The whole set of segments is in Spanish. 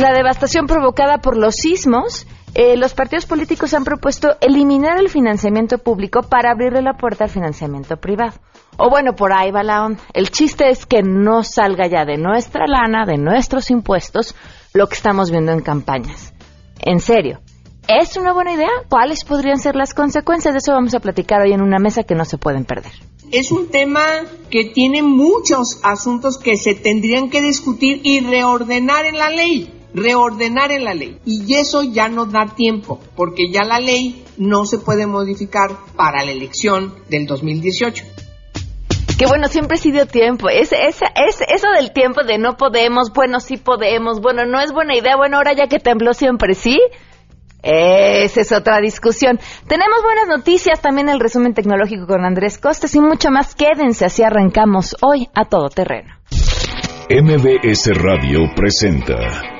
la devastación provocada por los sismos, eh, los partidos políticos han propuesto eliminar el financiamiento público para abrirle la puerta al financiamiento privado. O bueno, por ahí va la onda. El chiste es que no salga ya de nuestra lana, de nuestros impuestos, lo que estamos viendo en campañas. En serio, ¿es una buena idea? ¿Cuáles podrían ser las consecuencias? De eso vamos a platicar hoy en una mesa que no se pueden perder. Es un tema que tiene muchos asuntos que se tendrían que discutir y reordenar en la ley reordenar en la ley. Y eso ya no da tiempo, porque ya la ley no se puede modificar para la elección del 2018. Que bueno, siempre ha sido tiempo. Es, es, es, eso del tiempo de no podemos, bueno, sí podemos, bueno, no es buena idea, bueno, ahora ya que tembló siempre sí. Esa es otra discusión. Tenemos buenas noticias, también el resumen tecnológico con Andrés Costes y mucho más. Quédense, así arrancamos hoy a todo terreno. MBS Radio presenta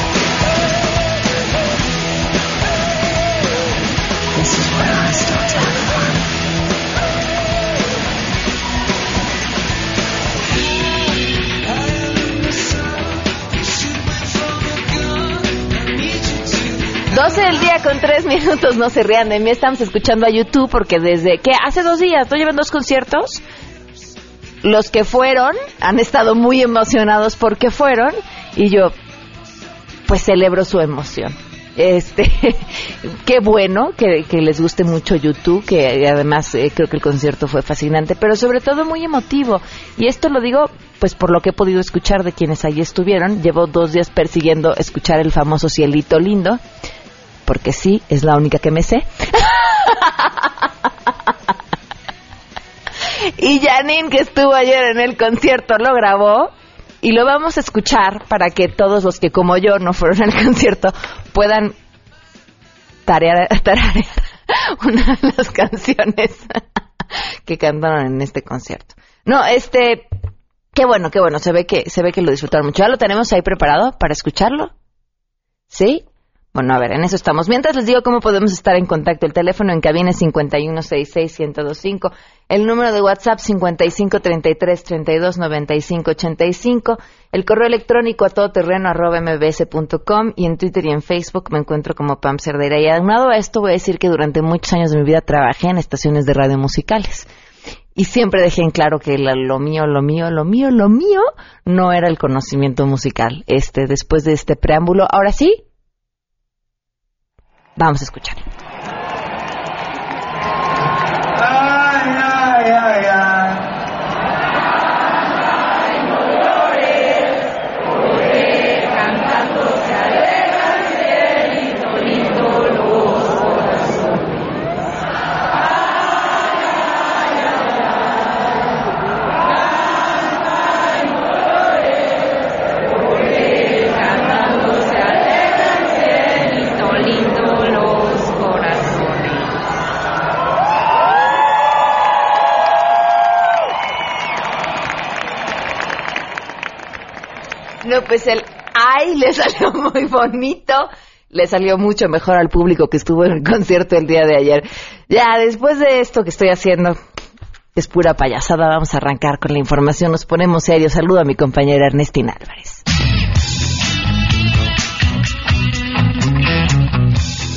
12 del día con 3 minutos, no se rían de mí, estamos escuchando a YouTube porque desde que hace dos días, estoy llevando dos conciertos, los que fueron han estado muy emocionados porque fueron y yo pues celebro su emoción. Este, qué bueno que, les guste mucho YouTube, que además eh, creo que el concierto fue fascinante, pero sobre todo muy emotivo. Y esto lo digo pues por lo que he podido escuchar de quienes allí estuvieron. Llevo dos días persiguiendo escuchar el famoso Cielito Lindo porque sí, es la única que me sé. y Janine, que estuvo ayer en el concierto, lo grabó y lo vamos a escuchar para que todos los que como yo no fueron al concierto puedan tarear, tarear una de las canciones que cantaron en este concierto. No, este, qué bueno, qué bueno, se ve que se ve que lo disfrutaron mucho. ¿Ya lo tenemos ahí preparado para escucharlo? ¿Sí? Bueno, a ver, en eso estamos. Mientras les digo cómo podemos estar en contacto. El teléfono en cabina es 5166-1025. El número de WhatsApp 5533-329585. El correo electrónico a todoterreno arroba mbs.com. Y en Twitter y en Facebook me encuentro como Pam Cerdeira. Y aunado a esto voy a decir que durante muchos años de mi vida trabajé en estaciones de radio musicales. Y siempre dejé en claro que lo mío, lo mío, lo mío, lo mío no era el conocimiento musical. Este, después de este preámbulo, ahora sí, Vamos a escuchar. Pues el ay le salió muy bonito. Le salió mucho mejor al público que estuvo en el concierto el día de ayer. Ya, después de esto que estoy haciendo, es pura payasada, vamos a arrancar con la información. Nos ponemos serios. Saludo a mi compañera Ernestina Álvarez.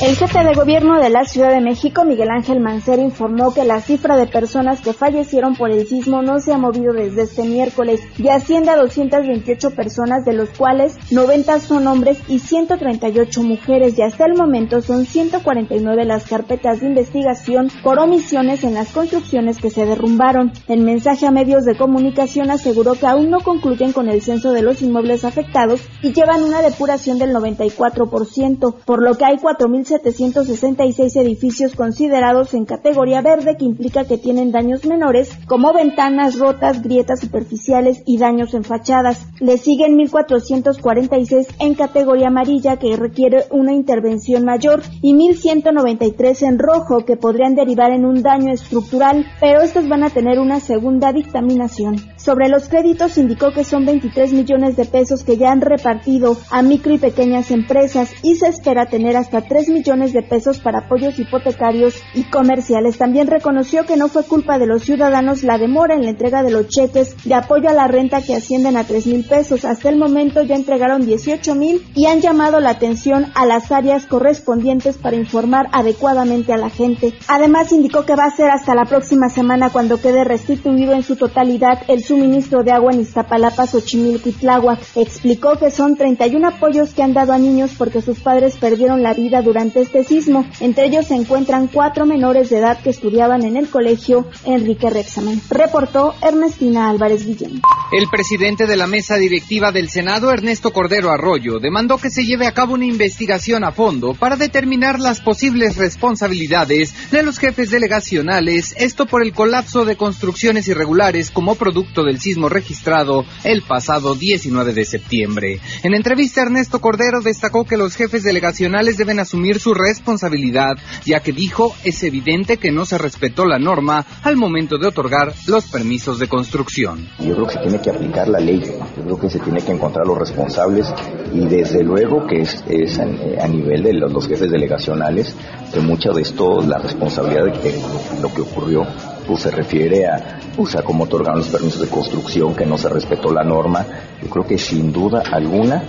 El jefe de gobierno de la Ciudad de México, Miguel Ángel Mancera, informó que la cifra de personas que fallecieron por el sismo no se ha movido desde este miércoles y asciende a 228 personas, de los cuales 90 son hombres y 138 mujeres y hasta el momento son 149 las carpetas de investigación por omisiones en las construcciones que se derrumbaron. En mensaje a medios de comunicación aseguró que aún no concluyen con el censo de los inmuebles afectados y llevan una depuración del 94%, por lo que hay 4.700 766 edificios considerados en categoría verde, que implica que tienen daños menores, como ventanas rotas, grietas superficiales y daños en fachadas. Le siguen 1446 en categoría amarilla, que requiere una intervención mayor, y 1193 en rojo, que podrían derivar en un daño estructural, pero estos van a tener una segunda dictaminación. Sobre los créditos indicó que son 23 millones de pesos que ya han repartido a micro y pequeñas empresas y se espera tener hasta 3 millones de pesos para apoyos hipotecarios y comerciales. También reconoció que no fue culpa de los ciudadanos la demora en la entrega de los cheques de apoyo a la renta que ascienden a 3 mil pesos. Hasta el momento ya entregaron 18 mil y han llamado la atención a las áreas correspondientes para informar adecuadamente a la gente. Además indicó que va a ser hasta la próxima semana cuando quede restituido en su totalidad el suministro de agua en Iztapalapa, Xochimilco y Tláhuac. Explicó que son 31 apoyos que han dado a niños porque sus padres perdieron la vida durante este sismo. Entre ellos se encuentran cuatro menores de edad que estudiaban en el colegio Enrique Rexamen. Reportó Ernestina Álvarez Guillén. El presidente de la mesa directiva del Senado, Ernesto Cordero Arroyo, demandó que se lleve a cabo una investigación a fondo para determinar las posibles responsabilidades de los jefes delegacionales, esto por el colapso de construcciones irregulares como producto del sismo registrado el pasado 19 de septiembre. En entrevista, Ernesto Cordero destacó que los jefes delegacionales deben asumir su responsabilidad, ya que dijo es evidente que no se respetó la norma al momento de otorgar los permisos de construcción. Yo creo que se tiene que aplicar la ley, yo creo que se tiene que encontrar los responsables y desde luego que es, es a, a, nivel de los, los jefes delegacionales, que mucha de esto, la responsabilidad de que lo que ocurrió pues se refiere a, pues, a cómo otorgaron los permisos de construcción, que no se respetó la norma. Yo creo que sin duda alguna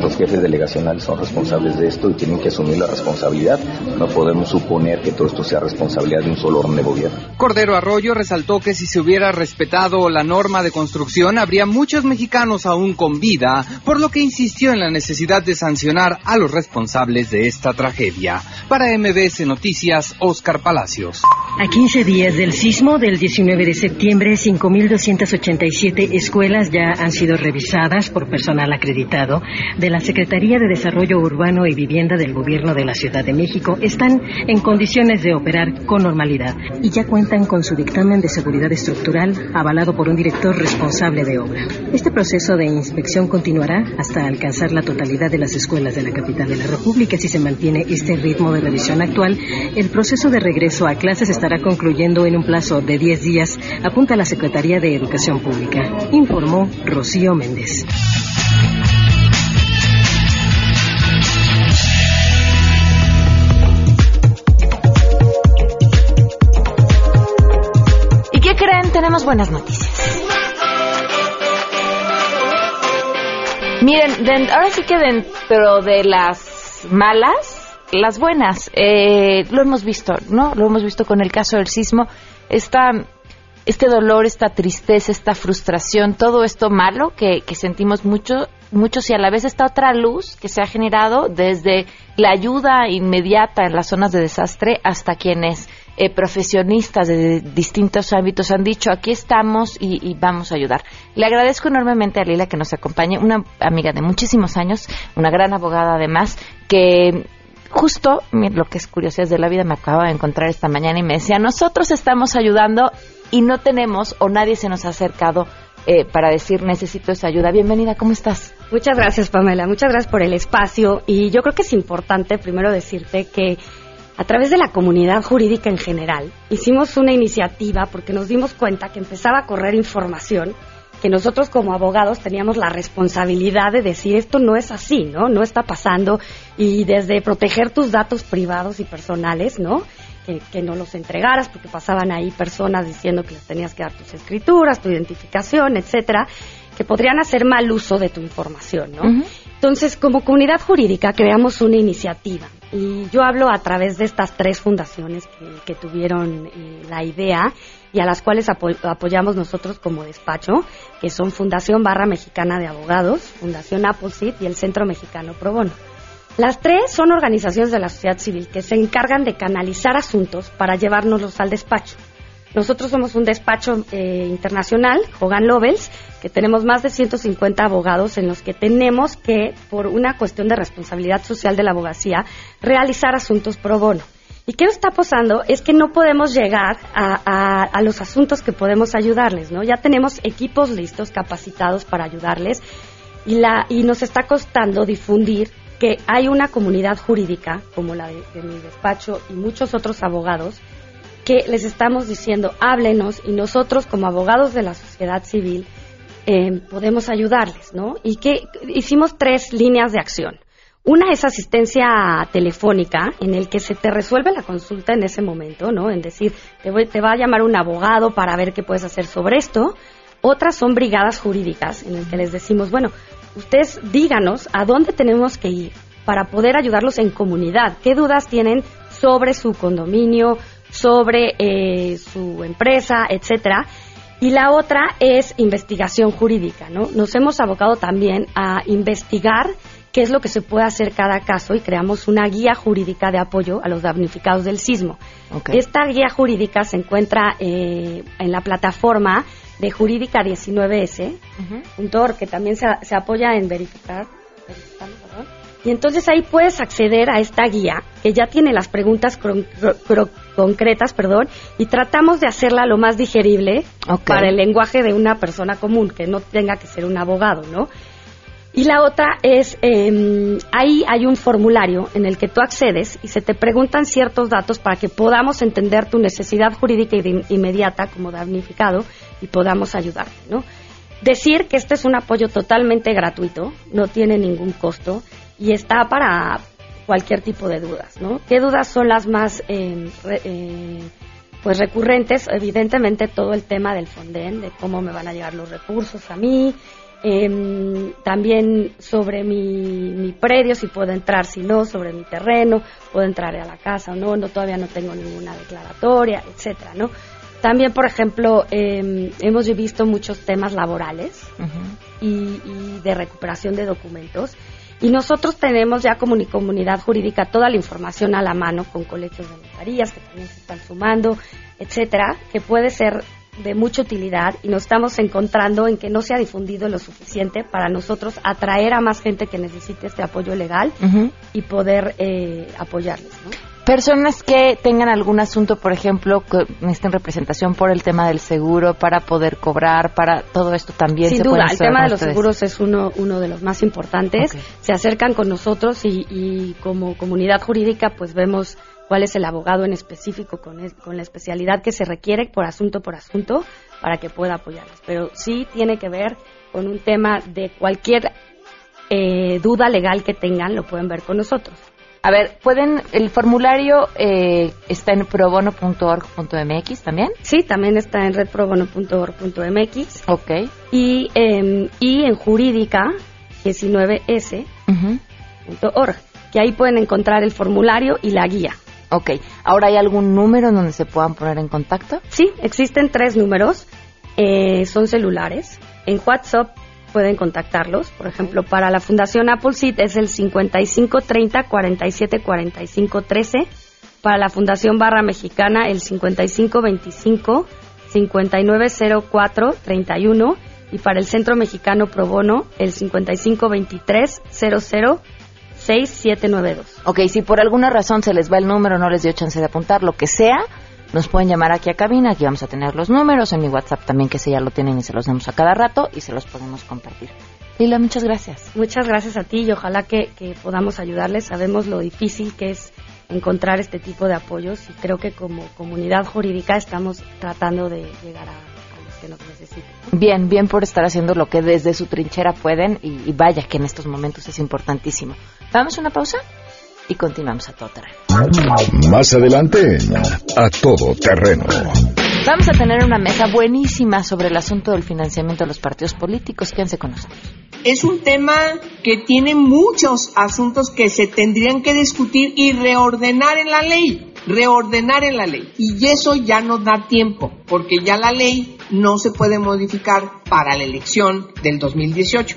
los jefes delegacionales son responsables de esto y tienen que asumir la responsabilidad. No podemos suponer que todo esto sea responsabilidad de un solo orden de gobierno. Cordero Arroyo resaltó que si se hubiera respetado la norma de construcción, habría muchos mexicanos aún con vida, por lo que insistió en la necesidad de sancionar a los responsables de esta tragedia. Para MBS Noticias, Oscar Palacios. A 15 días del sismo del 19 de septiembre, 5.287 escuelas ya han sido revisadas por personal acreditado de la Secretaría de Desarrollo Urbano y Vivienda del Gobierno de la Ciudad de México. Están en condiciones de operar con normalidad y ya cuentan con su dictamen de seguridad estructural avalado por un director responsable de obra. Este proceso de inspección continuará hasta alcanzar la totalidad de las escuelas de la capital de la República. Si se mantiene este ritmo de revisión actual, el proceso de regreso a clases estará concluyendo en un plazo de 10 días, apunta la Secretaría de Educación Pública, informó Rocío Méndez. ¿Y qué creen? Tenemos buenas noticias. Miren, ahora sí que dentro de las malas, las buenas, eh, lo hemos visto, ¿no? Lo hemos visto con el caso del sismo. Esta, este dolor, esta tristeza, esta frustración, todo esto malo que, que sentimos mucho, muchos y a la vez esta otra luz que se ha generado desde la ayuda inmediata en las zonas de desastre hasta quienes eh, profesionistas de distintos ámbitos han dicho aquí estamos y, y, vamos a ayudar. Le agradezco enormemente a Lila que nos acompañe, una amiga de muchísimos años, una gran abogada además, que justo lo que es curiosidad de la vida me acaba de encontrar esta mañana y me decía nosotros estamos ayudando y no tenemos o nadie se nos ha acercado eh, para decir necesito esa ayuda. Bienvenida, ¿cómo estás? Muchas gracias, Pamela. Muchas gracias por el espacio. Y yo creo que es importante primero decirte que a través de la comunidad jurídica en general hicimos una iniciativa porque nos dimos cuenta que empezaba a correr información que nosotros como abogados teníamos la responsabilidad de decir esto no es así, ¿no? No está pasando y desde proteger tus datos privados y personales, ¿no? Que, no los entregaras porque pasaban ahí personas diciendo que les tenías que dar tus escrituras, tu identificación, etcétera, que podrían hacer mal uso de tu información, ¿no? Uh. Entonces, como comunidad jurídica creamos una iniciativa y yo hablo a través de estas tres fundaciones que, tuvieron eh, la idea y a las cuales apo apoyamos nosotros como despacho, que son Fundación Barra Mexicana de Abogados, Fundación Appleseed y el Centro Mexicano Pro Bono. Las tres son organizaciones de la sociedad civil que se encargan de canalizar asuntos para llevárnoslos al despacho. Nosotros somos un despacho eh, internacional, Hogan Lovells, que tenemos más de 150 abogados en los que tenemos que, por una cuestión de responsabilidad social de la abogacía, realizar asuntos pro bono. ¿Y qué nos está pasando? Es que no podemos llegar a, a, los asuntos que podemos ayudarles, ¿no? Ya tenemos equipos listos, capacitados para ayudarles y, la, y nos está costando difundir que hay una comunidad jurídica, como la de, mi despacho y muchos otros abogados, que les estamos diciendo, háblenos y nosotros como abogados de la sociedad civil eh, podemos ayudarles, ¿no? Y que hicimos tres líneas de acción. Una es asistencia telefónica, en el que se te resuelve la consulta en ese momento, ¿no? En decir, te, te va a llamar un abogado para ver qué puedes hacer sobre esto. Otras son brigadas jurídicas, en el que les decimos, bueno, ustedes díganos a dónde tenemos que ir para poder ayudarlos en comunidad. ¿Qué dudas tienen sobre su condominio, sobre eh, su empresa, etcétera? Y la otra es investigación jurídica, ¿no? Nos hemos abocado también a investigar qué es lo que se puede hacer cada caso y creamos una guía jurídica de apoyo a los damnificados del sismo. Esta guía jurídica se encuentra eh, en la plataforma de Jurídica 19S, un TOR que también se, apoya en verificar. Y entonces ahí puedes acceder a esta guía que ya tiene las preguntas concretas, perdón, y tratamos de hacerla lo más digerible para el lenguaje de una persona común, que no tenga que ser un abogado, ¿no? Y la otra es, eh, ahí hay un formulario en el que tú accedes y se te preguntan ciertos datos para que podamos entender tu necesidad jurídica inmediata como damnificado y podamos ayudarte, ¿no? Decir que este es un apoyo totalmente gratuito, no tiene ningún costo y está para cualquier tipo de dudas, ¿no? ¿Qué dudas son las más eh, eh, pues recurrentes? Evidentemente todo el tema del Fonden, de cómo me van a llegar los recursos a mí, eh, también sobre mi, mi, predio, si puedo entrar, si no, sobre mi terreno, puedo entrar a la casa o no, no todavía no tengo ninguna declaratoria, etcétera, ¿no? También, por ejemplo, eh, hemos visto muchos temas laborales y, y, de recuperación de documentos. Y nosotros tenemos ya como comunidad jurídica toda la información a la mano con colegios de notarías que también se están sumando, etcétera, que puede ser de mucha utilidad y nos estamos encontrando en que no se ha difundido lo suficiente para nosotros atraer a más gente que necesite este apoyo legal y poder eh, apoyarles. Personas que tengan algún asunto, por ejemplo, que necesiten representación por el tema del seguro, para poder cobrar, para todo esto también. Sin duda, el tema de los seguros es uno, uno de los más importantes. Se acercan con nosotros y, y como comunidad jurídica pues vemos cuál es el abogado en específico con, con la especialidad que se requiere por asunto por asunto para que pueda apoyarlas. Pero sí tiene que ver con un tema de cualquier eh, duda legal que tengan, lo pueden ver con nosotros. A ver, pueden, el formulario eh, está en probono.org.mx también. Sí, también está en redprobono.org.mx. Ok. Y, eh, y en jurídica 19s.org, que ahí pueden encontrar el formulario y la guía. Ok, ¿ahora hay algún número en donde se puedan poner en contacto? Sí, existen tres números, eh, son celulares. En WhatsApp pueden contactarlos, por ejemplo, para la Fundación Apple Seed es el 5530 47 45 13, para la Fundación Barra Mexicana el 5525 5904 31 y para el Centro Mexicano Pro Bono el 5523 00 6792. Ok, si por alguna razón se les va el número, no les dio chance de apuntar, lo que sea, nos pueden llamar aquí a cabina, aquí vamos a tener los números, en mi WhatsApp también, que se ya lo tienen y se los damos a cada rato y se los podemos compartir. Lila, muchas gracias. Muchas gracias a ti y ojalá que, que podamos ayudarles. Sabemos lo difícil que es encontrar este tipo de apoyos y creo que como comunidad jurídica estamos tratando de llegar a Bien, bien por estar haciendo lo que desde su trinchera pueden y, vaya que en estos momentos es importantísimo. Vamos a una pausa y continuamos a todo terreno. Más adelante, a todo terreno. Vamos a tener una mesa buenísima sobre el asunto del financiamiento de los partidos políticos. Quédense con nosotros. Es un tema que tiene muchos asuntos que se tendrían que discutir y reordenar en la ley reordenar en la ley. Y eso ya no da tiempo, porque ya la ley no se puede modificar para la elección del 2018.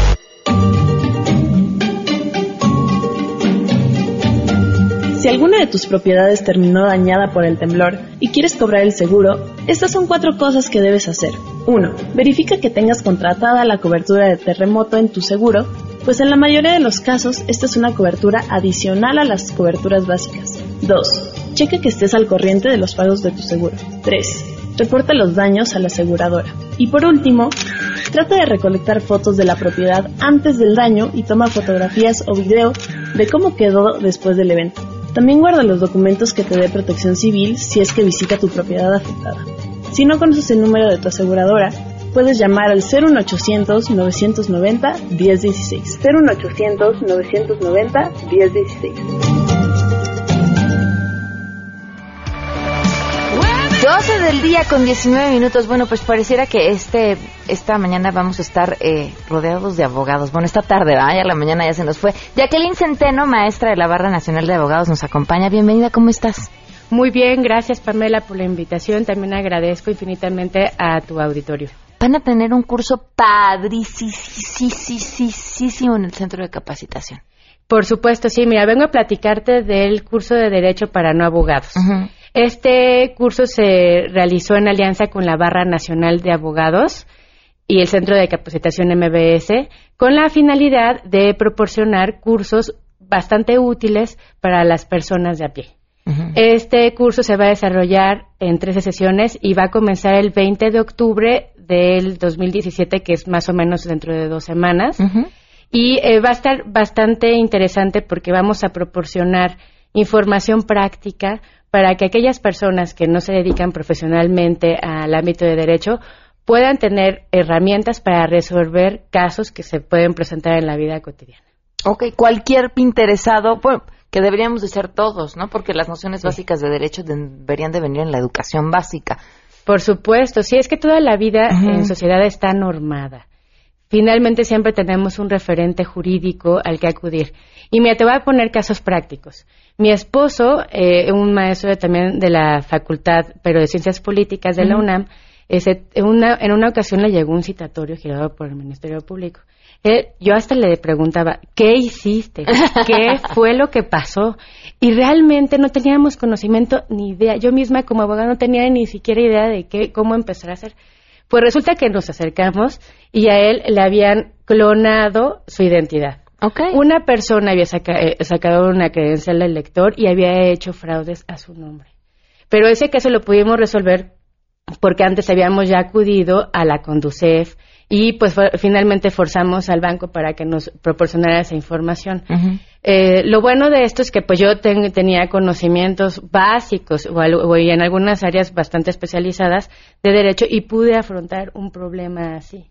Si alguna de tus propiedades terminó dañada por el temblor y quieres cobrar el seguro, estas son cuatro cosas que debes hacer. 1. Verifica que tengas contratada la cobertura de terremoto en tu seguro, pues en la mayoría de los casos esta es una cobertura adicional a las coberturas básicas. 2. Checa que estés al corriente de los pagos de tu seguro. 3. Reporta los daños a la aseguradora. Y por último, trata de recolectar fotos de la propiedad antes del daño y toma fotografías o video de cómo quedó después del evento. También guarda los documentos que te dé protección civil si es que visita tu propiedad afectada. Si no conoces el número de tu aseguradora, puedes llamar al 01800 990 12 del día con 19 minutos. Bueno, pues pareciera que este esta mañana vamos a estar eh, rodeados de abogados. Bueno, esta tarde, ¿verdad? Ya la mañana ya se nos fue. Jacqueline Centeno, maestra de la Barra Nacional de Abogados, nos acompaña. Bienvenida, ¿cómo estás? Muy bien, gracias Pamela por la invitación. También agradezco infinitamente a tu auditorio. Van a tener un curso padricísimo en el centro de capacitación. Por supuesto, sí. Mira, vengo a platicarte del curso de Derecho para no abogados. Este curso se realizó en alianza con la Barra Nacional de Abogados y el Centro de Capacitación MBS con la finalidad de proporcionar cursos bastante útiles para las personas de a pie. Este curso se va a desarrollar en 13 sesiones y va a comenzar el 20 de octubre del 2017, que es más o menos dentro de dos semanas. Y eh, va a estar bastante interesante porque vamos a proporcionar información práctica para que aquellas personas que no se dedican profesionalmente al ámbito de derecho puedan tener herramientas para resolver casos que se pueden presentar en la vida cotidiana. Ok, cualquier interesado, bueno, que deberíamos de ser todos, ¿no? Porque las nociones básicas de derecho deberían de venir en la educación básica. Por supuesto, sí, es que toda la vida en sociedad está normada. Finalmente siempre tenemos un referente jurídico al que acudir. Y me te voy a poner casos prácticos. Mi esposo, eh, un maestro también de la facultad, pero de Ciencias Políticas de la UNAM, en, una, en una ocasión le llegó un citatorio girado por el Ministerio Público. yo hasta le preguntaba, ¿qué hiciste? ¿Qué fue lo que pasó? Y realmente no teníamos conocimiento ni idea. Yo misma como abogada no tenía ni siquiera idea de qué, cómo empezar a hacer. Pues resulta que nos acercamos y a él le habían clonado su identidad. Una persona había eh, sacado una credencial del lector y había hecho fraudes a su nombre. Pero ese caso lo pudimos resolver porque antes habíamos ya acudido a la Conducef y pues finalmente forzamos al banco para que nos proporcionara esa información. Eh, lo bueno de esto es que pues yo tenía conocimientos básicos o, o, en algunas áreas bastante especializadas de derecho y pude afrontar un problema así.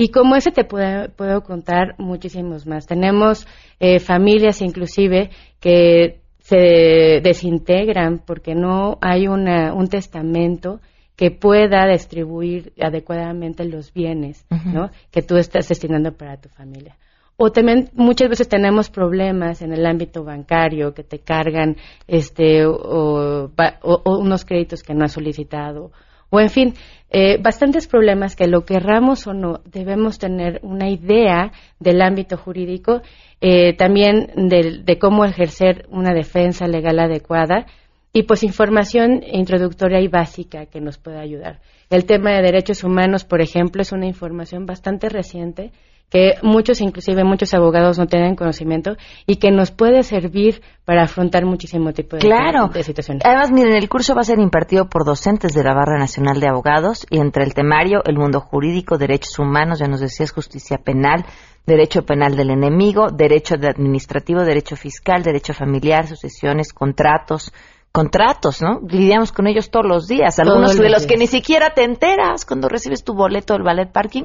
Y como ese te puedo, puedo contar muchísimos más. Tenemos eh, familias inclusive que se desintegran porque no hay una, un testamento que pueda distribuir adecuadamente los bienes ¿no? que tú estás destinando para tu familia. O también muchas veces tenemos problemas en el ámbito bancario que te cargan este o, o unos créditos que no has solicitado o en fin, eh, bastantes problemas que lo querramos o no, debemos tener una idea del ámbito jurídico, eh, también de, cómo ejercer una defensa legal adecuada y pues información introductoria y básica que nos pueda ayudar. El tema de derechos humanos, por ejemplo, es una información bastante reciente que muchos, inclusive muchos abogados no tienen conocimiento y que nos puede servir para afrontar muchísimo tipo de, claro. de situaciones. Además, miren, el curso va a ser impartido por docentes de la Barra Nacional de Abogados y entre el temario, el mundo jurídico, derechos humanos, ya nos decías, justicia penal, derecho penal del enemigo, derecho administrativo, derecho fiscal, derecho familiar, sucesiones, contratos, contratos, ¿no? Lidiamos con ellos todos los días, algunos de los que ni siquiera te enteras cuando recibes tu boleto del ballet parking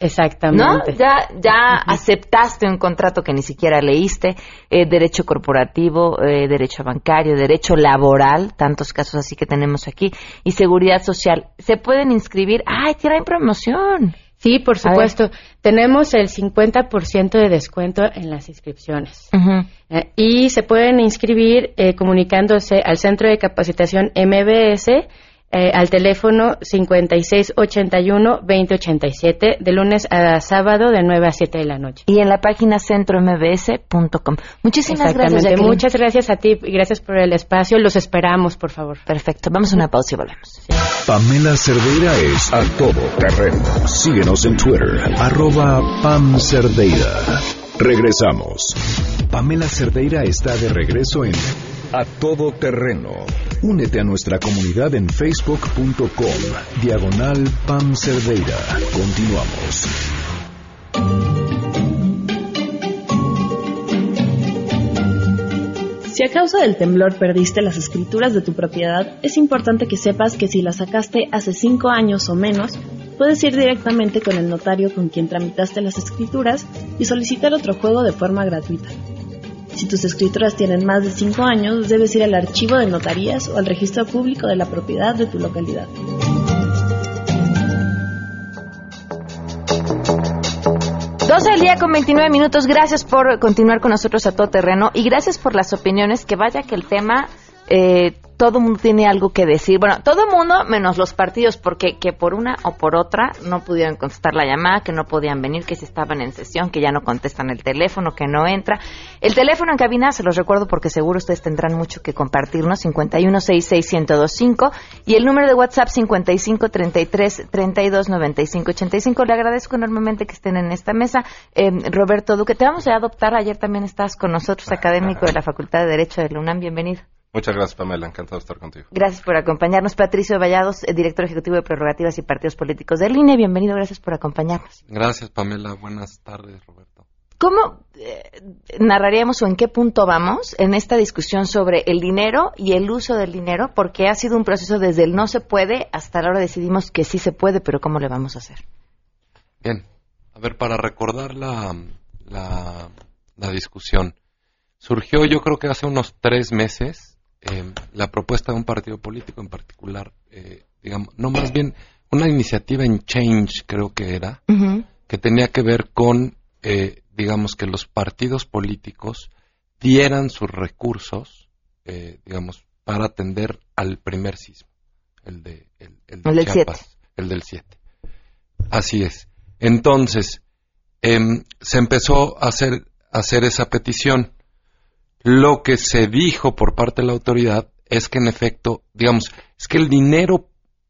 Exactamente. ¿No? Ya, ya aceptaste un contrato que ni siquiera leíste, eh, derecho corporativo, eh, derecho bancario, derecho laboral, tantos casos así que tenemos aquí, y seguridad social. ¿Se pueden inscribir? ¡Ay, tienen promoción! Sí, por supuesto. Tenemos el 50% de descuento en las inscripciones. Eh, y se pueden inscribir eh, comunicándose al Centro de Capacitación MBS eh, al teléfono 5681-2087 de lunes a sábado de 9 a 7 de la noche. Y en la página centrombs.com. Muchísimas gracias. Jacqueline. Muchas gracias a ti y gracias por el espacio. Los esperamos, por favor. Perfecto. Vamos a una pausa y volvemos. Pamela Cerdeira es a todo terreno. Síguenos en Twitter, arroba Pam Cerdeira. Regresamos. Pamela Cerdeira está de regreso en A Todo Terreno. Únete a nuestra comunidad en facebook.com, diagonal Pam Cerdeira. Continuamos. Si a causa del temblor perdiste las escrituras de tu propiedad, es importante que sepas que si las sacaste hace 5 años o menos, puedes ir directamente con el notario con quien tramitaste las escrituras y solicitar otro juego de forma gratuita. Si tus escrituras tienen más de 5 años, debes ir al archivo de notarías o al registro público de la propiedad de tu localidad. 12 del día con 29 minutos. Gracias por continuar con nosotros a todo terreno y gracias por las opiniones. Que vaya que el tema eh, todo mundo tiene algo que decir. Bueno, todo mundo menos los partidos, porque que por una o por otra no pudieron contestar la llamada, que no podían venir, que si estaban en sesión, que ya no contestan el teléfono, que no entra. El teléfono en cabina, se los recuerdo porque seguro ustedes tendrán mucho que compartirnos, 5166125 y el número de WhatsApp 5533329585. Le agradezco enormemente que estén en esta mesa. Eh, Roberto Duque, te vamos a adoptar. Ayer también estás con nosotros, académico de la Facultad de Derecho de la UNAM. Bienvenido. Muchas gracias, Pamela. Encantado de estar contigo. Gracias por acompañarnos. Patricio Vallados, eh, director ejecutivo de Prerrogativas y Partidos Políticos del INE. Bienvenido, gracias por acompañarnos. Gracias, Pamela. Buenas tardes, Roberto. ¿Cómo eh, narraríamos o en qué punto vamos en esta discusión sobre el dinero y el uso del dinero? Porque ha sido un proceso desde el no se puede hasta la hora decidimos que sí se puede, pero ¿cómo le vamos a hacer? Bien. A ver, para recordar la, la, la discusión, surgió yo creo que hace unos tres meses eh, la propuesta de un partido político en particular, eh, digamos, no más bien una iniciativa en Change, creo que era, que tenía que ver con, eh, digamos, que los partidos políticos dieran sus recursos, digamos, para atender al primer sismo, el de el, el, del Chiapas, el del 7. Así es. Entonces, em, se empezó a hacer, a hacer esa petición lo que se dijo por parte de la autoridad es que en efecto, digamos, es que el dinero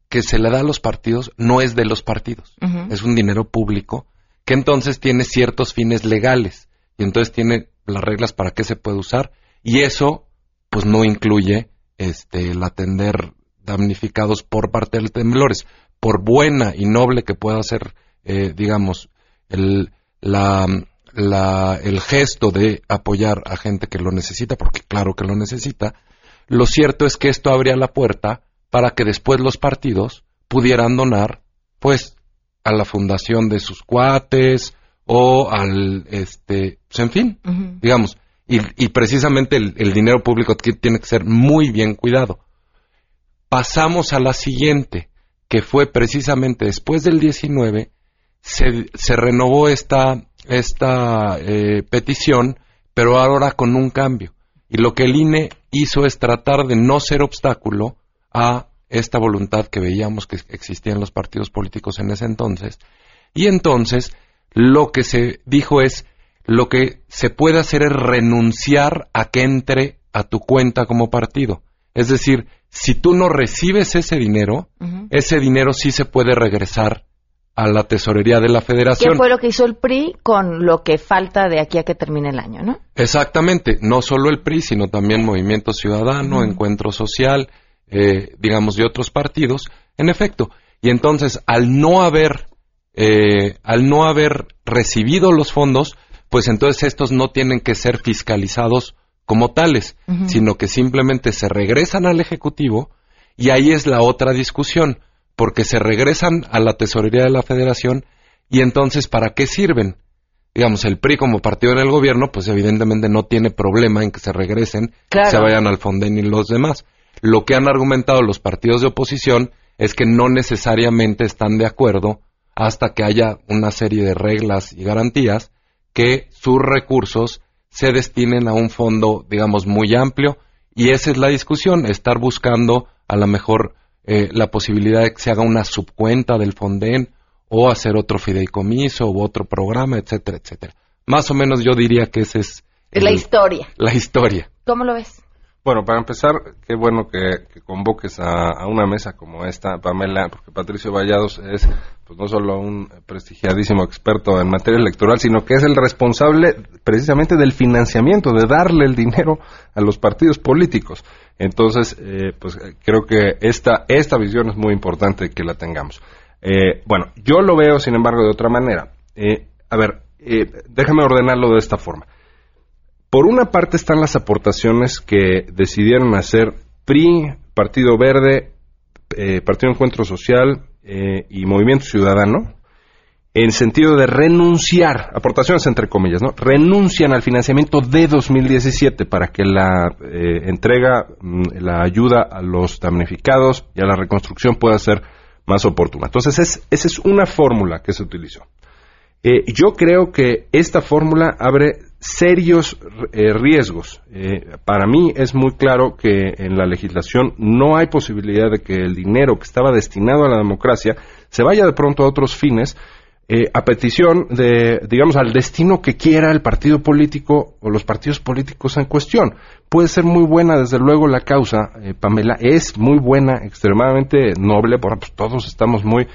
que se le da a los partidos no es de los partidos, es un dinero público que entonces tiene ciertos fines legales y entonces tiene las reglas para qué se puede usar y eso pues no incluye este el atender damnificados por parte de temblores, por buena y noble que pueda ser, eh, digamos, el, la, la, el gesto de apoyar a gente que lo necesita, porque claro que lo necesita, lo cierto es que esto abría la puerta para que después los partidos pudieran donar, pues, a la fundación de sus cuates o al, este, pues, en fin, digamos, y, y precisamente el, el, dinero público tiene que ser muy bien cuidado. Pasamos a la siguiente, que fue precisamente después del 19, se, se renovó esta esta eh, petición, pero ahora con un cambio. Y lo que el INE hizo es tratar de no ser obstáculo a esta voluntad que veíamos que existía en los partidos políticos en ese entonces. Y entonces lo que se dijo es, lo que se puede hacer es renunciar a que entre a tu cuenta como partido. Es decir, si tú no recibes ese dinero, ese dinero sí se puede regresar a la tesorería de la federación. ¿Qué fue lo que hizo el PRI con lo que falta de aquí a que termine el año, no? Exactamente, no solo el PRI, sino también Movimiento Ciudadano, Encuentro Social, eh, digamos, de otros partidos, en efecto. Y entonces, al no haber, eh, al no haber recibido los fondos, pues entonces estos no tienen que ser fiscalizados como tales, sino que simplemente se regresan al Ejecutivo y ahí es la otra discusión porque se regresan a la tesorería de la federación y entonces ¿para qué sirven? Digamos, el PRI como partido en el gobierno, pues evidentemente no tiene problema en que se regresen, se vayan al Fonden y los demás. Lo que han argumentado los partidos de oposición es que no necesariamente están de acuerdo hasta que haya una serie de reglas y garantías que sus recursos se destinen a un fondo, digamos, muy amplio. Y esa es la discusión, estar buscando a lo mejor eh, la posibilidad de que se haga una subcuenta del Fonden o hacer otro fideicomiso u otro programa, etcétera, etcétera. Más o menos yo diría que esa es... la historia. La historia. ¿Cómo lo ves? Bueno, para empezar, qué bueno que, convoques a, una mesa como esta, Pamela, porque Patricio Vallados es pues no solo un prestigiadísimo experto en materia electoral, sino que es el responsable precisamente del financiamiento, de darle el dinero a los partidos políticos. Entonces, eh, pues creo que esta, esta visión es muy importante que la tengamos. Eh, bueno, yo lo veo, sin embargo, de otra manera. Eh, a ver, déjame ordenarlo de esta forma. Por una parte están las aportaciones que decidieron hacer PRI, Partido Verde, eh, Partido Encuentro Social eh, y Movimiento Ciudadano, en sentido de renunciar, aportaciones entre comillas, ¿no? Renuncian al financiamiento de 2017 para que la eh, entrega, mm, la ayuda a los damnificados y a la reconstrucción pueda ser más oportuna. Entonces, es, esa es una fórmula que se utilizó. yo creo que esta fórmula abre serios eh, riesgos. Eh, para mí es muy claro que en la legislación no hay posibilidad de que el dinero que estaba destinado a la democracia se vaya de pronto a otros fines eh, a petición de, digamos, al destino que quiera el partido político o los partidos políticos en cuestión. Puede ser muy buena, desde luego, la causa, Pamela, es muy buena, extremadamente noble, por pues, todos estamos muy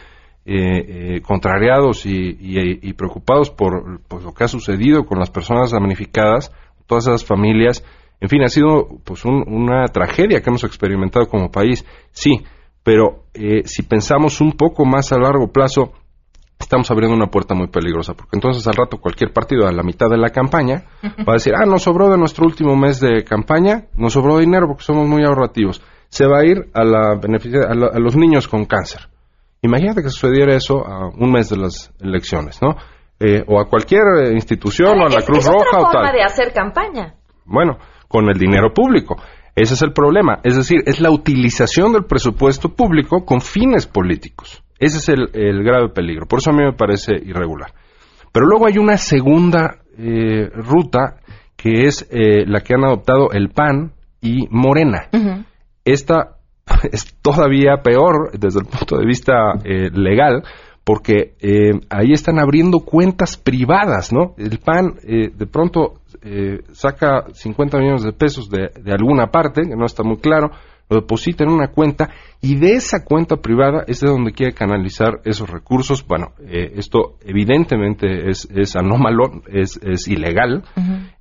eh, eh, contrariados y, preocupados por, lo que ha sucedido con las personas damnificadas, todas esas familias. En fin, ha sido pues una tragedia que hemos experimentado como país, sí, pero eh, si pensamos un poco más a largo plazo, estamos abriendo una puerta muy peligrosa, porque entonces al rato cualquier partido a la mitad de la campaña va a decir, ah, nos sobró de nuestro último mes de campaña, nos sobró dinero porque somos muy ahorrativos. Se va a ir a, la a los niños con cáncer Imagínate que sucediera eso a un mes de las elecciones, ¿no? Eh, o a cualquier eh, institución, o a la Cruz es Roja otra forma de hacer campaña. Bueno, con el dinero público. Ese es el problema. Es decir, es la utilización del presupuesto público con fines políticos. Ese es el, grave peligro. Por eso a mí me parece irregular. Pero luego hay una segunda eh, ruta que es la que han adoptado el PAN y Morena. Esta es todavía peor desde el punto de vista eh, legal, porque eh, ahí están abriendo cuentas privadas, ¿no? El PAN eh, de pronto saca 50 millones de pesos de, de, alguna parte, que no está muy claro, lo deposita en una cuenta y de esa cuenta privada es de donde quiere canalizar esos recursos. Bueno, eh, esto evidentemente es, es anómalo, es, es ilegal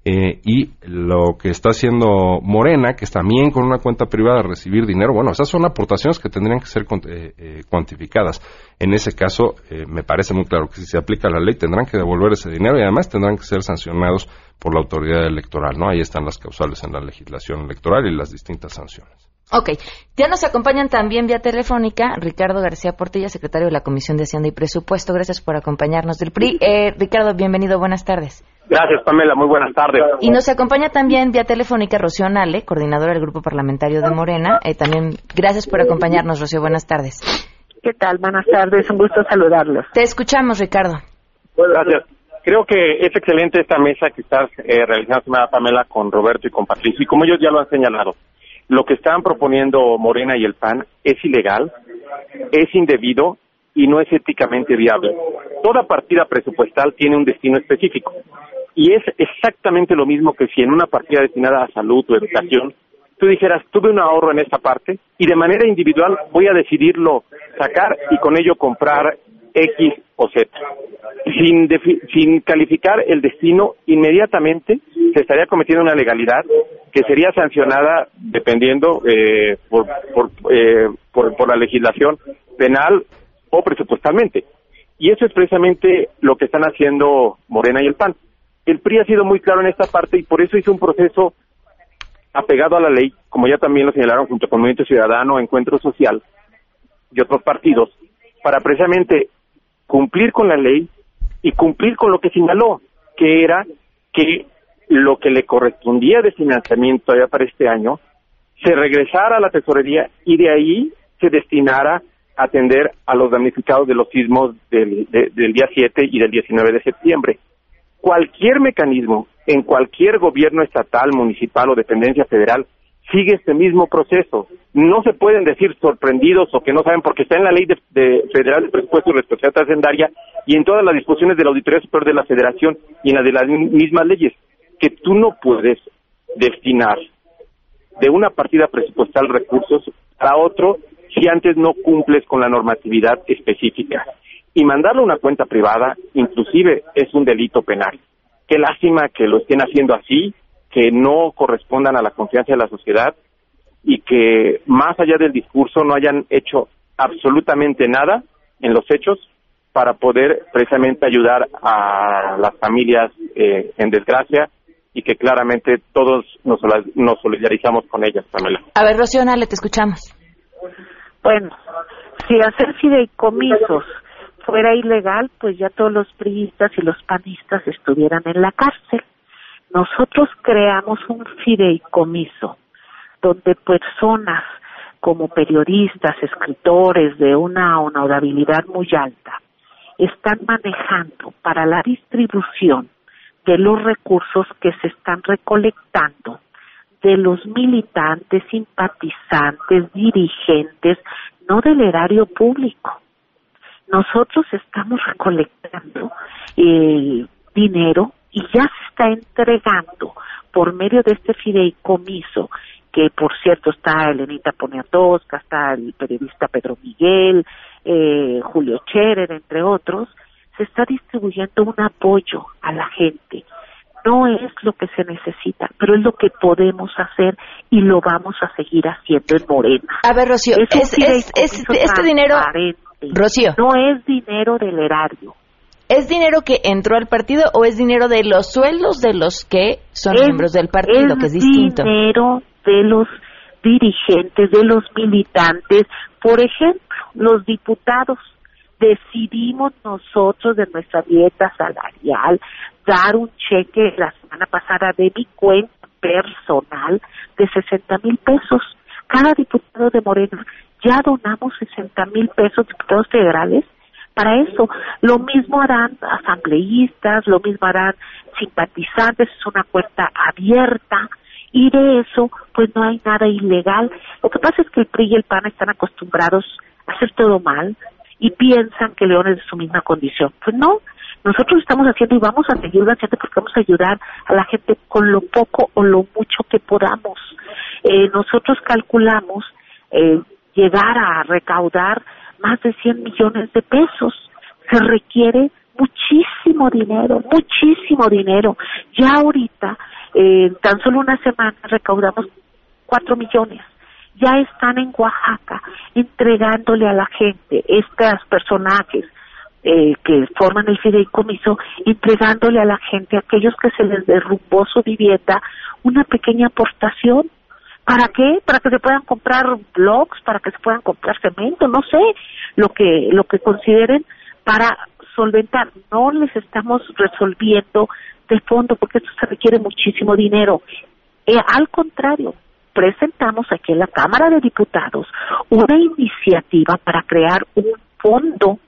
eh, y lo que está haciendo Morena, que está también con una cuenta privada recibir dinero, bueno, esas son aportaciones que tendrían que ser eh, cuantificadas. En ese caso, me parece muy claro que si se aplica la ley tendrán que devolver ese dinero y además tendrán que ser sancionados por la autoridad electoral, ¿no? Ahí están las causales en la legislación electoral y las distintas sanciones. Ok, ya nos acompañan también vía telefónica Ricardo García Portilla, secretario de la Comisión de Hacienda y Presupuesto. Gracias por acompañarnos del PRI. Eh, Ricardo, bienvenido, buenas tardes. Gracias, Pamela, muy buenas tardes. Y nos acompaña también vía telefónica Rocío Nale, coordinadora del Grupo Parlamentario de Morena. Eh, también gracias por acompañarnos, Rocío, buenas tardes. ¿Qué tal? Buenas tardes, un gusto saludarlos. Te escuchamos, Ricardo. Gracias. Creo que es excelente esta mesa que estás eh, realizando, Pamela, con Roberto y con Patricio, y como ellos ya lo han señalado lo que están proponiendo Morena y el PAN es ilegal, es indebido y no es éticamente viable. Toda partida presupuestal tiene un destino específico y es exactamente lo mismo que si en una partida destinada a salud o educación tú dijeras, tuve un ahorro en esta parte y de manera individual voy a decidirlo sacar y con ello comprar X o Z. Sin, sin calificar el destino, inmediatamente se estaría cometiendo una legalidad que sería sancionada dependiendo eh, por, eh, por, por, la legislación penal o presupuestalmente. Y eso es precisamente lo que están haciendo Morena y el PAN. El PRI ha sido muy claro en esta parte y por eso hizo un proceso apegado a la ley, como ya también lo señalaron junto con Movimiento Ciudadano, Encuentro Social y otros partidos, para precisamente cumplir con la ley y cumplir con lo que señaló, que era que lo que le correspondía de financiamiento ya para este año se regresara a la tesorería y de ahí se destinara a atender a los damnificados de los sismos del, de- del día 7 y del 19 de septiembre. Cualquier mecanismo en cualquier gobierno estatal, municipal o dependencia federal sigue este mismo proceso. No se pueden decir sorprendidos o que no saben porque está en la ley de, de federal de presupuesto y responsabilidad trascendaria y en todas las disposiciones de la Auditoría Superior de la Federación y en la de las mi- mismas leyes que tú no puedes destinar de una partida presupuestal recursos a otro si antes no cumples con la normatividad específica. Y mandarlo a una cuenta privada, inclusive, es un delito penal. Qué lástima que lo estén haciendo así, que no correspondan a la confianza de la sociedad y que más allá del discurso no hayan hecho absolutamente nada en los hechos para poder precisamente ayudar a las familias eh, en desgracia y que claramente todos nos, nos solidarizamos con ellas, Pamela. A ver, Rocío Nale, te escuchamos. Bueno, si hacer fideicomisos fuera ilegal, pues ya todos los priistas y los panistas estuvieran en la cárcel. Nosotros creamos un fideicomiso donde personas como periodistas, escritores de una honorabilidad muy alta, están manejando para la distribución de los recursos que se están recolectando de los militantes, simpatizantes, dirigentes, no del erario público. Nosotros estamos recolectando eh, dinero y ya se está entregando por medio de este fideicomiso que por cierto está Elenita Poniatowska, está el periodista Pedro Miguel, eh, Julio Scherer, entre otros, se está distribuyendo un apoyo a la gente. No es lo que se necesita, pero es lo que podemos hacer y lo vamos a seguir haciendo en Morena. A ver, Rocío, es- es- fideicomiso es- este dinero-. Rocío. No es dinero del erario. ¿Es dinero que entró al partido o es dinero de los sueldos de los que son Es- miembros del partido, que es distinto? dinero de los dirigentes, de los militantes. Por ejemplo, los diputados decidimos nosotros de nuestra dieta salarial dar un cheque la semana pasada de mi cuenta personal de 60 mil pesos. Cada diputado de Morena ya donamos 60 mil pesos, diputados federales, para eso. Lo mismo harán asambleístas, lo mismo harán simpatizantes, es una cuenta abierta y de eso pues no hay nada ilegal. Lo que pasa es que el PRI y el PAN están acostumbrados a hacer todo mal y piensan que León es de su misma condición. Pues no, nosotros estamos haciendo y vamos a seguir haciendo porque vamos a ayudar a la gente con lo poco o lo mucho que podamos. Eh, nosotros calculamos eh, llegar a recaudar más de 100 millones de pesos. Se requiere muchísimo dinero, muchísimo dinero. Ya ahorita, eh, en tan solo una semana, recaudamos 4 millones. Ya están en Oaxaca entregándole a la gente estos personajes eh, que forman el fideicomiso, entregándole a la gente, a aquellos que se les derrumbó su vivienda, una pequeña aportación ¿Para qué? Para que se puedan comprar blogs, para que se puedan comprar cemento, no sé, lo que lo que consideren para solventar. No les estamos resolviendo de fondo porque esto se requiere muchísimo dinero. Eh, al contrario, presentamos aquí en la Cámara de Diputados una iniciativa para crear un fondo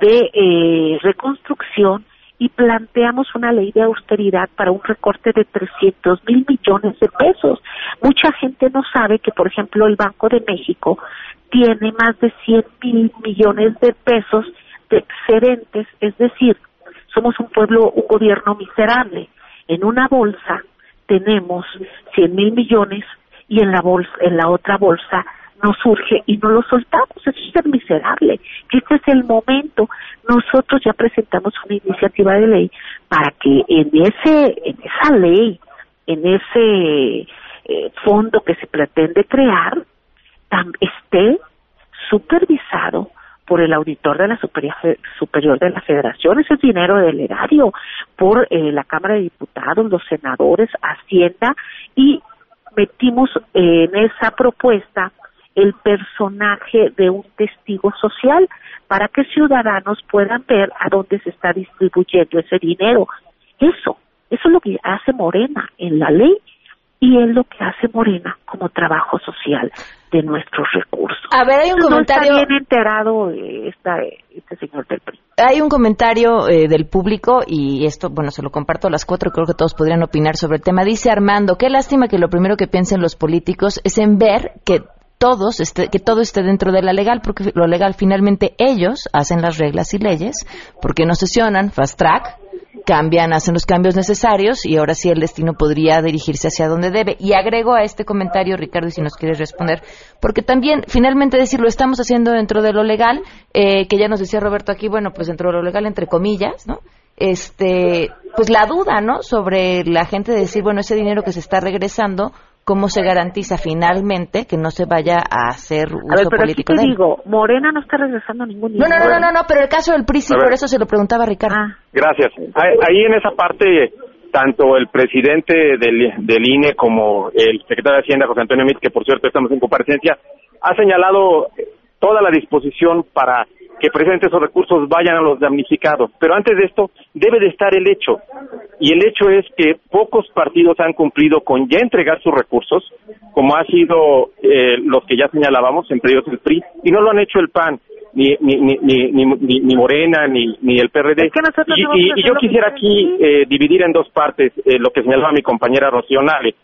de eh, reconstrucción y planteamos una ley de austeridad para un recorte de 300 mil millones de pesos. Mucha gente no sabe que, por ejemplo, el Banco de México tiene más de 100 mil millones de pesos de excedentes, es decir, somos un pueblo, un gobierno miserable. En una bolsa tenemos 100 mil millones y en la bolsa, en la otra bolsa nos surge y no lo soltamos. Eso es ser miserable. Este es el momento. Nosotros ya presentamos una iniciativa de ley para que en ese, en esa ley, en ese eh, fondo que se pretende crear, esté supervisado por el auditor de la superior, superior de la federación, ese es dinero del erario, por eh, la Cámara de Diputados, los senadores, Hacienda, y metimos eh, en esa propuesta el personaje de un testigo social para que ciudadanos puedan ver a dónde se está distribuyendo ese dinero. Eso, eso es lo que hace Morena en la ley y es lo que hace Morena como trabajo social de nuestros recursos. A ver, hay un comentario. No está bien enterado eh, esta, este señor del PRI. Hay un comentario eh, del público y esto, bueno, se lo comparto a las cuatro, creo que todos podrían opinar sobre el tema. Dice Armando, qué lástima que lo primero que piensen los políticos es en ver que todos esté, que todo esté dentro de la legal, porque lo legal finalmente ellos hacen las reglas y leyes, porque no sesionan, fast track, cambian, hacen los cambios necesarios y ahora sí el destino podría dirigirse hacia donde debe. Y agrego a este comentario, Ricardo, y si nos quieres responder, porque también finalmente decir lo estamos haciendo dentro de lo legal, eh, que ya nos decía Roberto aquí, bueno, pues dentro de lo legal entre comillas, ¿no? Este, pues la duda, ¿no? Sobre la gente de decir, bueno, ese dinero que se está regresando, cómo se garantiza finalmente que no se vaya a hacer uso a ver, pero político aquí te de él. digo, Morena no está regresando ningún No, dinero. no, no, no, no, pero el caso del PRI sí, por eso se lo preguntaba Ricardo. Gracias. Ahí ahí en esa parte, tanto el presidente del, del INE como el secretario de Hacienda, José Antonio Mit, que por cierto estamos en comparecencia, ha señalado toda la disposición para que precisamente esos recursos vayan a los damnificados. Pero antes de esto, debe de estar el hecho. Y el hecho es que pocos partidos han cumplido con ya entregar sus recursos, como ha sido eh, los que ya señalábamos, entre ellos el PRI, y no lo han hecho el PAN, ni, ni, ni, ni, ni, ni- Morena, ni, ni el PRD. Es que nosotros y, yo quisiera aquí eh, dividir en dos partes eh, lo que señalaba mi compañera Rocío Nale.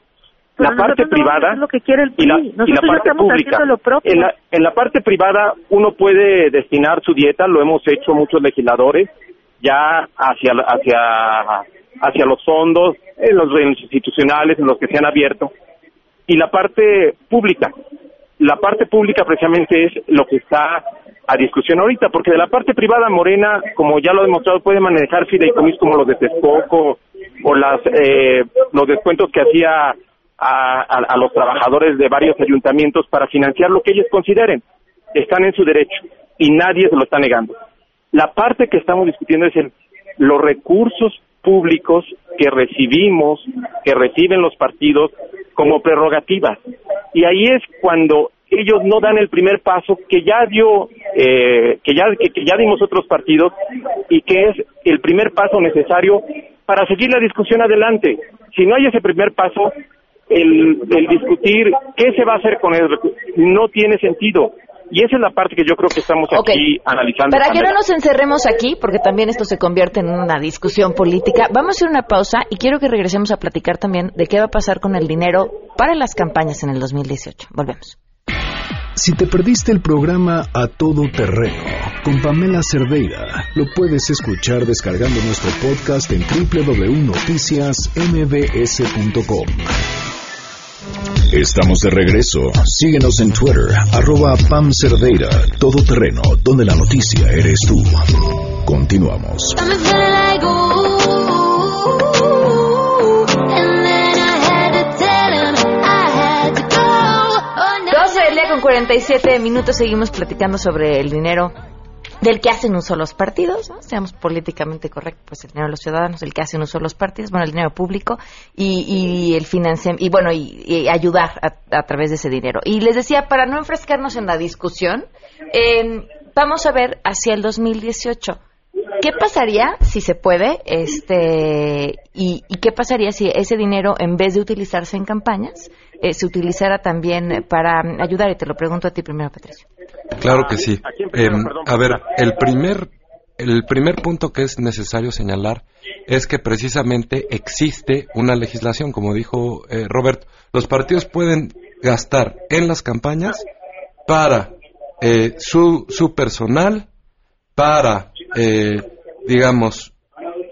Pero la parte no privada hacer lo que quiere el y la, y la parte pública. haciendo lo propio. En la, en la parte privada uno puede destinar su dieta, lo hemos hecho muchos legisladores, ya hacia, hacia, hacia los fondos, en los institucionales, en los que se han abierto. Y la parte pública. La parte pública precisamente es lo que está a discusión ahorita, porque de la parte privada Morena, como ya lo ha demostrado, puede manejar fideicomisos como los de Texcoco o las eh, los descuentos que hacía a, a- a los trabajadores de varios ayuntamientos para financiar lo que ellos consideren. Están en su derecho y nadie se lo está negando. La parte que estamos discutiendo es el, los recursos públicos que recibimos, que reciben los partidos como prerrogativas. Y ahí es cuando ellos no dan el primer paso que ya dio, eh, que ya que, que ya dimos otros partidos y que es el primer paso necesario para seguir la discusión adelante. Si no hay ese primer paso, el, el discutir qué se va a hacer con el recu- no tiene sentido. Y esa es la parte que yo creo que estamos aquí analizando. Para que no nos encerremos aquí, porque también esto se convierte en una discusión política, vamos a hacer una pausa y quiero que regresemos a platicar también de qué va a pasar con el dinero para las campañas en el 2018. Volvemos. Si te perdiste el programa A Todo Terreno con Pamela Cerdeira, lo puedes escuchar descargando nuestro podcast en www.noticiasmbs.com. Estamos de regreso. Síguenos en Twitter, arroba Pam Cerdeira, Todo Terreno, donde la noticia eres tú. Continuamos. 12 del día con 47 minutos seguimos platicando sobre el dinero del que hacen uso los partidos, ¿no? seamos políticamente correctos, pues el dinero de los ciudadanos, el que hacen uso los partidos, bueno, el dinero público y, y el financiamiento, y bueno, y, ayudar a, a través de ese dinero. Y les decía, para no enfrescarnos en la discusión, eh, vamos a ver hacia el 2018. ¿Qué pasaría si se puede? Este, y, y qué pasaría si ese dinero, en vez de utilizarse en campañas, eh, se utilizara también para mm, ayudar? Y te lo pregunto a ti primero, Patricio. Claro que sí. Em, a ver, el primer, el primer punto que es necesario señalar es que precisamente existe una legislación, como dijo eh, Roberto. Los partidos pueden gastar en las campañas para eh, su, su personal, para, eh, digamos,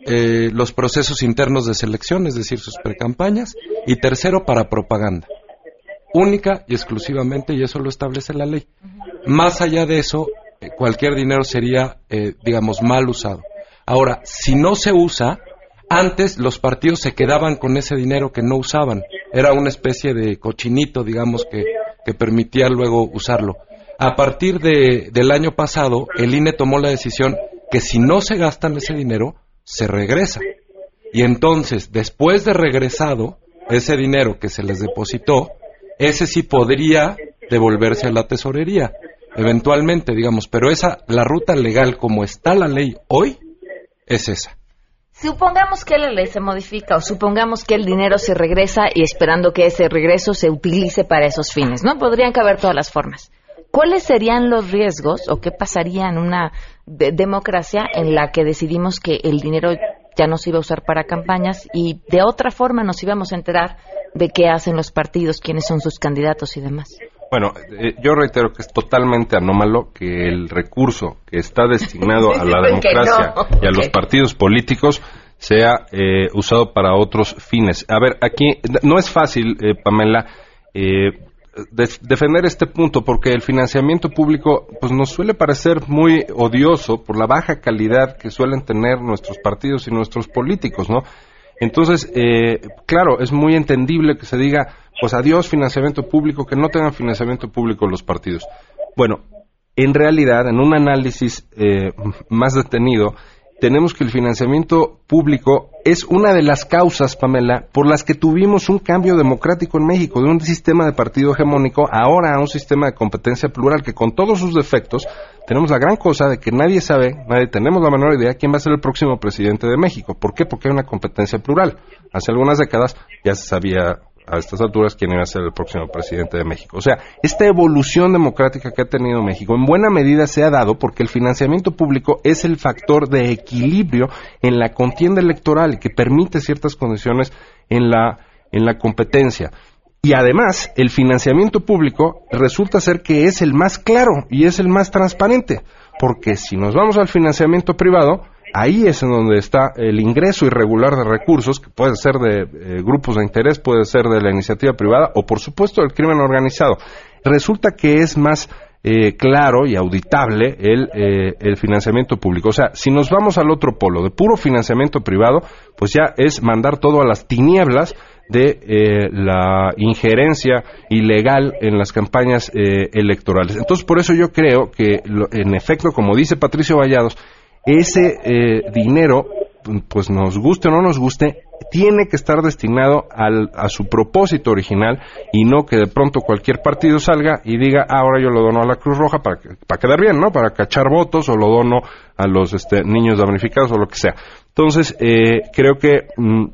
eh, los procesos internos de selección, es decir, sus precampañas, y tercero, para propaganda. Única y exclusivamente, y eso lo establece la ley. Más allá de eso, eh, cualquier dinero sería, eh, digamos, mal usado. Ahora, si no se usa, antes los partidos se quedaban con ese dinero que no usaban. Era una especie de cochinito, digamos, que, que permitía luego usarlo. A partir de, del año pasado, el INE tomó la decisión que si no se gastan ese dinero, se regresa. Y entonces, después de regresado, ese dinero que se les depositó, ese sí podría devolverse a la tesorería. eventualmente, digamos, pero esa, la ruta legal como está la ley hoy, es esa. Supongamos que la ley se modifica o supongamos que el dinero se regresa y esperando que ese regreso se utilice para esos fines, ¿no? Podrían caber todas las formas. ¿Cuáles serían los riesgos o qué pasaría en una de- democracia en la que decidimos que el dinero ya no se iba a usar para campañas y de otra forma nos íbamos a enterar de qué hacen los partidos, quiénes son sus candidatos y demás? Bueno, eh, yo reitero que es totalmente anómalo que el recurso que está destinado a la democracia no. y a los partidos políticos sea eh, usado para otros fines. A ver, aquí no es fácil, eh, Pamela, eh, de- defender este punto porque el financiamiento público pues nos suele parecer muy odioso por la baja calidad que suelen tener nuestros partidos y nuestros políticos, ¿no? Entonces, eh, claro, es muy entendible que se diga, pues adiós financiamiento público, que no tengan financiamiento público los partidos. Bueno, en realidad, en un análisis eh, más detenido, tenemos que el financiamiento público es una de las causas, Pamela, por las que tuvimos un cambio democrático en México, de un sistema de partido hegemónico ahora a un sistema de competencia plural que con todos sus defectos tenemos la gran cosa de que nadie sabe, nadie tenemos la menor idea quién va a ser el próximo presidente de México. ¿Por qué? Porque hay una competencia plural. Hace algunas décadas ya se sabía a estas alturas quién iba a ser el próximo presidente de México. O sea, esta evolución democrática que ha tenido México en buena medida se ha dado porque el financiamiento público es el factor de equilibrio en la contienda electoral que permite ciertas condiciones en la, en la competencia. Y además, el financiamiento público resulta ser que es el más claro y es el más transparente, porque si nos vamos al financiamiento privado, ahí es en donde está el ingreso irregular de recursos, que puede ser de eh, grupos de interés, puede ser de la iniciativa privada o por supuesto del crimen organizado. Resulta que es más eh, claro y auditable el, eh, el financiamiento público. O sea, si nos vamos al otro polo de puro financiamiento privado, pues ya es mandar todo a las tinieblas de eh, la injerencia ilegal en las campañas eh, electorales. Entonces, por eso yo creo que, en efecto, como dice Patricio Vallados, ese eh, dinero, pues nos guste o no nos guste, tiene que estar destinado al- a su propósito original y no que de pronto cualquier partido salga y diga, "Ah, ahora yo lo dono a la Cruz Roja para, para quedar bien, ¿no? Para cachar votos o lo dono a los este, niños damnificados o lo que sea. Entonces, eh, creo que mm,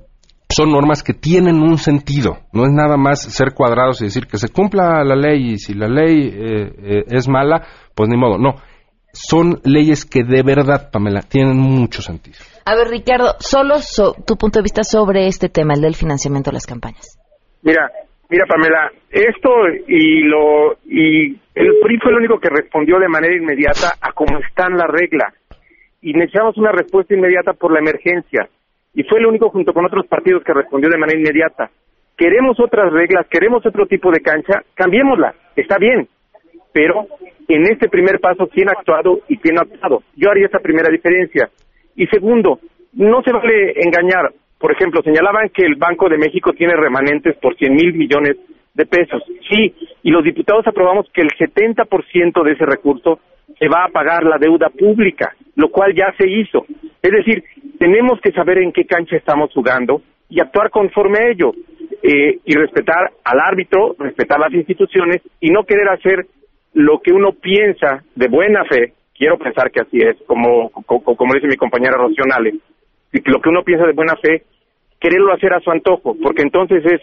son normas que tienen un sentido. No es nada más ser cuadrados y decir que se cumpla la ley y si la ley eh, eh, es mala, pues ni modo. No, son leyes que de verdad, Pamela, tienen mucho sentido. A ver, Ricardo, solo so- tu punto de vista sobre este tema, el del financiamiento de las campañas. Mira, mira Pamela, esto y lo y el PRI fue el único que respondió de manera inmediata a cómo están las reglas y necesitamos una respuesta inmediata por la emergencia y fue el único junto con otros partidos que respondió de manera inmediata. Queremos otras reglas, queremos otro tipo de cancha, cambiémosla, está bien, pero en este primer paso quién ha actuado y quién ha actuado. Yo haría esa primera diferencia. Y segundo, no se vale engañar. Por ejemplo, señalaban que el Banco de México tiene remanentes por 100 mil millones de pesos. Sí, y los diputados aprobamos que el 70% de ese recurso se va a pagar la deuda pública, lo cual ya se hizo. Es decir, tenemos que saber en qué cancha estamos jugando y actuar conforme a ello. Eh, y respetar al árbitro, respetar las instituciones y no querer hacer lo que uno piensa de buena fe, quiero pensar que así es, como, co- co- como dice mi compañera Rocío Nale, y que lo que uno piensa de buena fe, quererlo hacer a su antojo, porque entonces es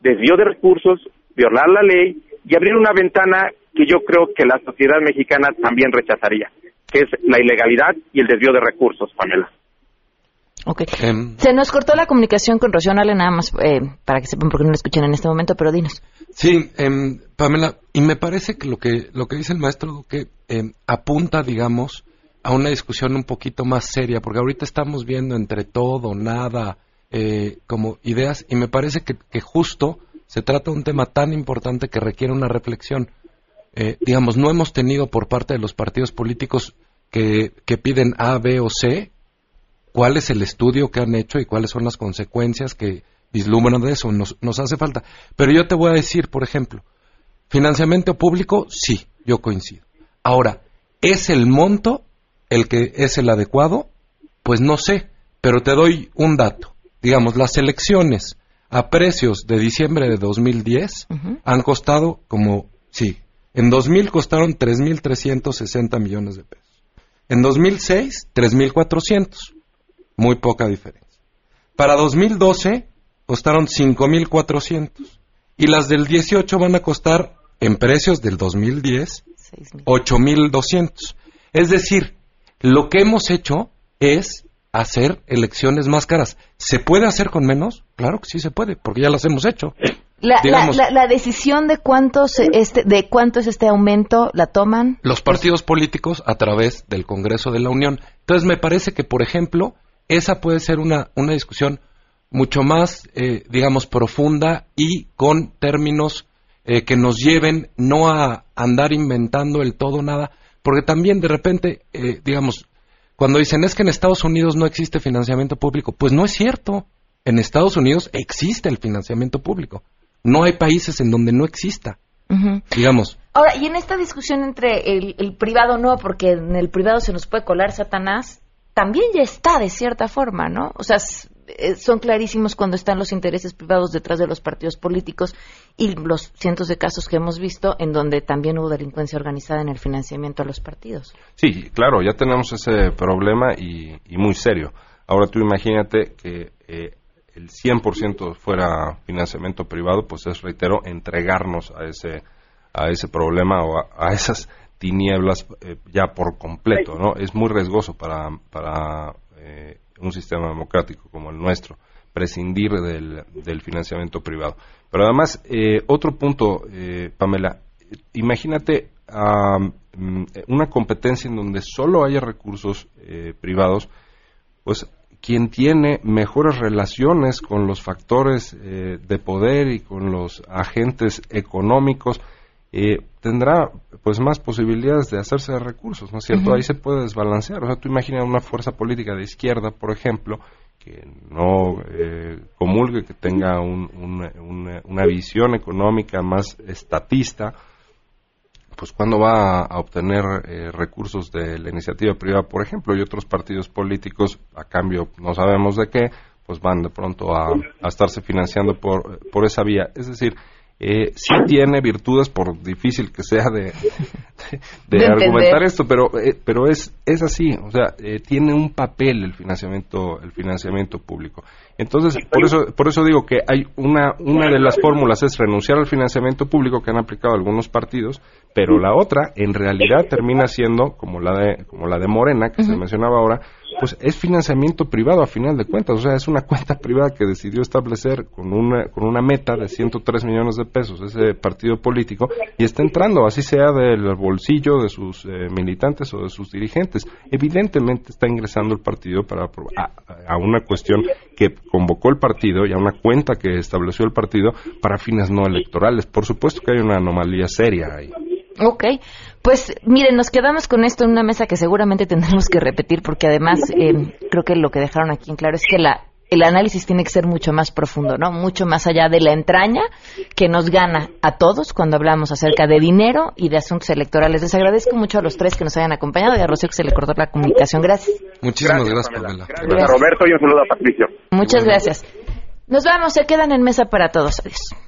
desvío de recursos, violar la ley y abrir una ventana que yo creo que la sociedad mexicana también rechazaría, que es la ilegalidad y el desvío de recursos, Pamela. Ok. Se nos cortó la comunicación con Rocío Nale, nada más eh, para que sepan por qué no la escuchan en este momento, pero dinos. Sí, em, Pamela, y me parece que lo que lo que dice el maestro Duque em, apunta, digamos, a una discusión un poquito más seria, porque ahorita estamos viendo entre todo, nada, eh, como ideas, y me parece que, que justo se trata de un tema tan importante que requiere una reflexión. Eh, digamos, no hemos tenido por parte de los partidos políticos que, que piden A, B o C, cuál es el estudio que han hecho y cuáles son las consecuencias que vislumbran de eso. Nos, nos hace falta. Pero yo te voy a decir, por ejemplo, financiamiento público, sí, yo coincido. Ahora, ¿es el monto el que es el adecuado? Pues no sé, pero te doy un dato. Digamos, las elecciones a precios de diciembre de 2010 han costado como, sí, En 2000 costaron 3.360 millones de pesos. En 2006, 3.400. Muy poca diferencia. Para 2012 costaron 5.400. Y las del 18 van a costar, en precios del 2010, 8.200. Es decir, lo que hemos hecho es hacer elecciones más caras. ¿Se puede hacer con menos? Claro que sí se puede, porque ya las hemos hecho. La, Digamos- la- la- la decisión de cuántos este, de cuánto es este aumento la toman. los partidos políticos a través del Congreso de la Unión. Entonces me parece que, por ejemplo, esa puede ser una, una discusión mucho más, eh, digamos, profunda y con términos eh, que nos lleven no a andar inventando el todo nada, porque también de repente, eh, digamos, cuando dicen es que en Estados Unidos no existe financiamiento público, pues no es cierto. En Estados Unidos existe el financiamiento público. No hay países en donde no exista. Digamos, Ahora, y en esta discusión entre el, el privado no, porque en el privado se nos puede colar Satanás, también ya está de cierta forma, ¿no? O sea, son clarísimos cuando están los intereses privados detrás de los partidos políticos y los cientos de casos que hemos visto en donde también hubo delincuencia organizada en el financiamiento a los partidos. Sí, claro, ya tenemos ese problema y, y muy serio. Ahora tú imagínate que eh, el 100% fuera financiamiento privado, pues es, reitero, entregarnos a ese, a ese problema o a, a esas tinieblas eh, ya por completo, ¿no? Es muy riesgoso para, para eh, un sistema democrático como el nuestro prescindir del, del financiamiento privado. Pero además, eh, otro punto, eh, Pamela, imagínate mm, una competencia en donde solo haya recursos eh, privados, pues quien tiene mejores relaciones con los factores eh, de poder y con los agentes económicos eh, tendrá pues más posibilidades de hacerse de recursos, ¿no es cierto? Ahí se puede desbalancear. O sea, tú imaginas una fuerza política de izquierda, por ejemplo, que no eh, comulgue, que tenga un- una- una- una visión económica más estatista, pues cuándo va a, a obtener eh, recursos de la iniciativa privada, por ejemplo, y otros partidos políticos, a cambio no sabemos de qué, pues van de pronto a, a estarse financiando por, por esa vía. Es decir, eh, sí tiene virtudes, por difícil que sea de, de, De argumentar esto, pero, eh, pero es, es así, o sea, eh, tiene un papel el financiamiento, el financiamiento público. Entonces, por eso, por eso digo que hay una, una de las fórmulas es renunciar al financiamiento público que han aplicado algunos partidos, pero la otra, en realidad, termina siendo, como la de, como la de Morena, que se mencionaba ahora, pues es financiamiento privado a final de cuentas, o sea, es una cuenta privada que decidió establecer con una, con una meta de 103 millones de pesos ese partido político y está entrando, así sea del bolsillo de sus eh, militantes o de sus dirigentes. Evidentemente está ingresando el partido para a, a una cuestión que convocó el partido y a una cuenta que estableció el partido para fines no electorales. Por supuesto que hay una anomalía seria ahí. Ok, pues miren, nos quedamos con esto en una mesa que seguramente tendremos que repetir porque además eh, creo que lo que dejaron aquí en claro es que la, el análisis tiene que ser mucho más profundo, ¿no? Mucho más allá de la entraña que nos gana a todos cuando hablamos acerca de dinero y de asuntos electorales. Les agradezco mucho a los tres que nos hayan acompañado y a Rocío que se le cortó la comunicación. Gracias. Muchísimas gracias, Pamela. Gracias a Roberto y un saludo a Patricio. Muchas gracias. Nos vamos, se quedan en mesa para todos. Adiós.